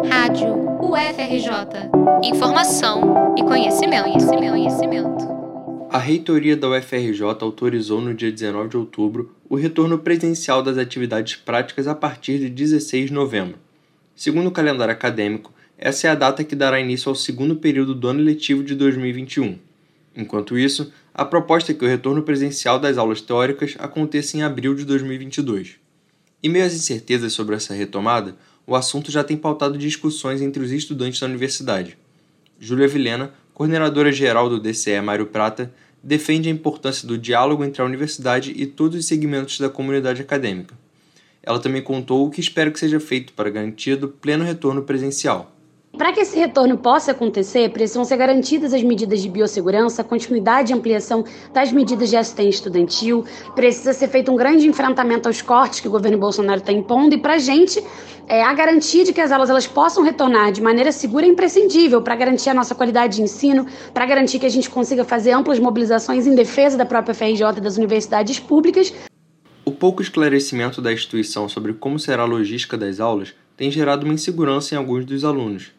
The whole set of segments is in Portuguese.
Rádio UFRJ. Informação e conhecimento, conhecimento, conhecimento. A reitoria da UFRJ autorizou no dia 19 de outubro o retorno presencial das atividades práticas a partir de 16 de novembro. Segundo o calendário acadêmico, essa é a data que dará início ao segundo período do ano letivo de 2021. Enquanto isso, a proposta é que o retorno presencial das aulas teóricas aconteça em abril de 2022. Em meio às incertezas sobre essa retomada, o assunto já tem pautado discussões entre os estudantes da universidade. Júlia Vilena, coordenadora geral do DCE Mário Prata, defende a importância do diálogo entre a universidade e todos os segmentos da comunidade acadêmica. Ela também contou o que espera que seja feito para garantia do pleno retorno presencial. Para que esse retorno possa acontecer, precisam ser garantidas as medidas de biossegurança, continuidade e ampliação das medidas de assistência estudantil, precisa ser feito um grande enfrentamento aos cortes que o governo Bolsonaro está impondo, e para a gente, é, a garantia de que as aulas elas possam retornar de maneira segura é imprescindível para garantir a nossa qualidade de ensino, para garantir que a gente consiga fazer amplas mobilizações em defesa da própria FRJ e das universidades públicas. O pouco esclarecimento da instituição sobre como será a logística das aulas tem gerado uma insegurança em alguns dos alunos.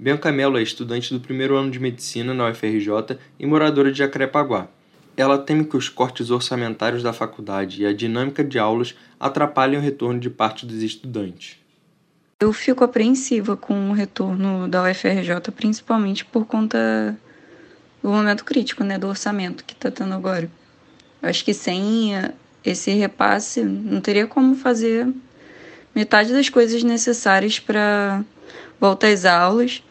Bianca Mello é estudante do primeiro ano de medicina na UFRJ e moradora de Jacarepaguá. Ela teme que os cortes orçamentários da faculdade e a dinâmica de aulas atrapalhem o retorno de parte dos estudantes. Eu fico apreensiva com o retorno da UFRJ, principalmente por conta do momento crítico, né, do orçamento que está tendo agora. Acho que sem esse repasse não teria como fazer metade das coisas necessárias para voltar às aulas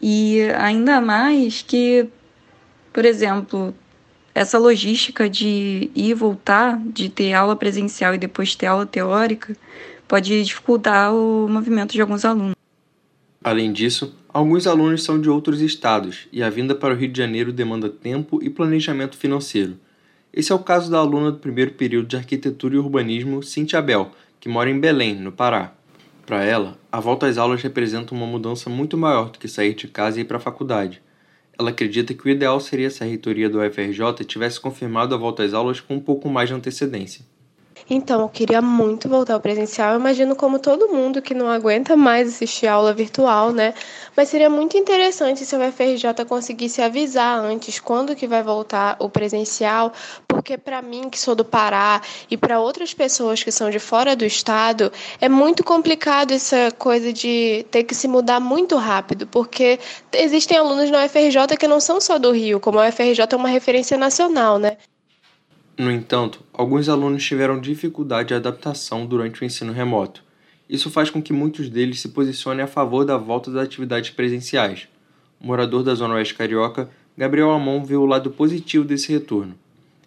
e ainda mais que, por exemplo, essa logística de ir e voltar, de ter aula presencial e depois ter aula teórica, pode dificultar o movimento de alguns alunos. Além disso, alguns alunos são de outros estados e a vinda para o Rio de Janeiro demanda tempo e planejamento financeiro. Esse é o caso da aluna do primeiro período de Arquitetura e Urbanismo, Cintia Abel, que mora em Belém, no Pará. Para ela, a volta às aulas representa uma mudança muito maior do que sair de casa e ir para a faculdade. Ela acredita que o ideal seria se a reitoria do UFRJ tivesse confirmado a volta às aulas com um pouco mais de antecedência. Então, eu queria muito voltar ao presencial. Eu imagino como todo mundo que não aguenta mais assistir aula virtual, né? Mas seria muito interessante se o UFRJ conseguisse avisar antes quando que vai voltar o presencial, porque para mim que sou do Pará e para outras pessoas que são de fora do estado, é muito complicado essa coisa de ter que se mudar muito rápido, porque existem alunos na UFRJ que não são só do Rio, como a UFRJ é uma referência nacional, né? No entanto, alguns alunos tiveram dificuldade de adaptação durante o ensino remoto. Isso faz com que muitos deles se posicionem a favor da volta das atividades presenciais. Morador da Zona Oeste Carioca, Gabriel Amon, vê o lado positivo desse retorno.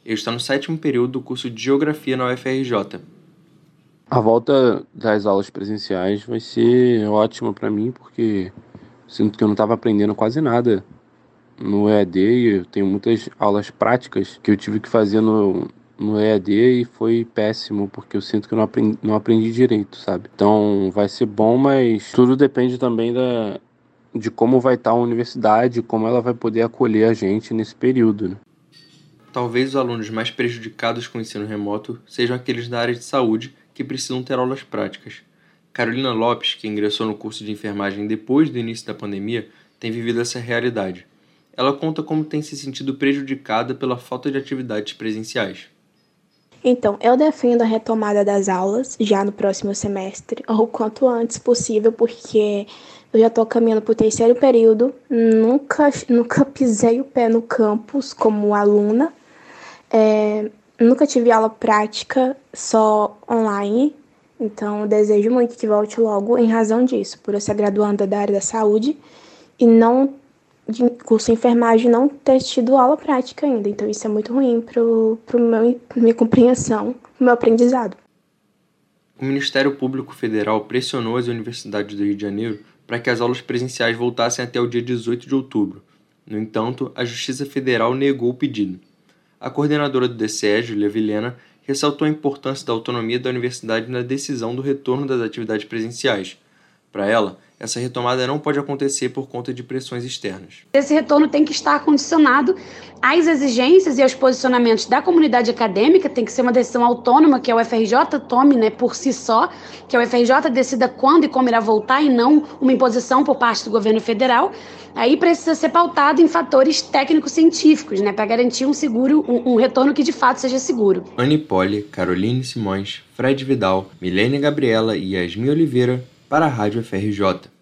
Ele está no sétimo período do curso de Geografia na UFRJ. A volta das aulas presenciais vai ser ótima para mim, porque sinto que eu não estava aprendendo quase nada no EAD e eu tenho muitas aulas práticas que eu tive que fazer no, no EAD e foi péssimo, porque eu sinto que eu não aprendi, não aprendi direito, sabe? Então vai ser bom, mas tudo depende também da, de como vai estar a universidade, como ela vai poder acolher a gente nesse período. Né? Talvez os alunos mais prejudicados com o ensino remoto sejam aqueles da área de saúde que precisam ter aulas práticas. Carolina Lopes, que ingressou no curso de enfermagem depois do início da pandemia, tem vivido essa realidade. Ela conta como tem se sentido prejudicada pela falta de atividades presenciais. Então, eu defendo a retomada das aulas já no próximo semestre, ou o quanto antes possível, porque eu já estou caminhando para o terceiro período, nunca, nunca pisei o pé no campus como aluna, é, nunca tive aula prática, só online, então desejo muito que volte logo em razão disso, por eu ser graduanda da área da saúde e não de curso de enfermagem não ter tido aula prática ainda. Então isso é muito ruim para a minha compreensão, meu aprendizado. O Ministério Público Federal pressionou as universidades do Rio de Janeiro para que as aulas presenciais voltassem até o dia 18 de outubro. No entanto, a Justiça Federal negou o pedido. A coordenadora do DCE, Julia Vilena, ressaltou a importância da autonomia da universidade na decisão do retorno das atividades presenciais. Para ela, essa retomada não pode acontecer por conta de pressões externas. Esse retorno tem que estar condicionado às exigências e aos posicionamentos da comunidade acadêmica, tem que ser uma decisão autônoma que a UFRJ tome né, por si só, que a UFRJ decida quando e como irá voltar e não uma imposição por parte do governo federal. Aí precisa ser pautado em fatores técnico-científicos, né, para garantir um seguro, um, um, retorno que de fato seja seguro. Anne Poli, Caroline Simões, Fred Vidal, Milene Gabriela e Yasmin Oliveira para a Rádio FRJ.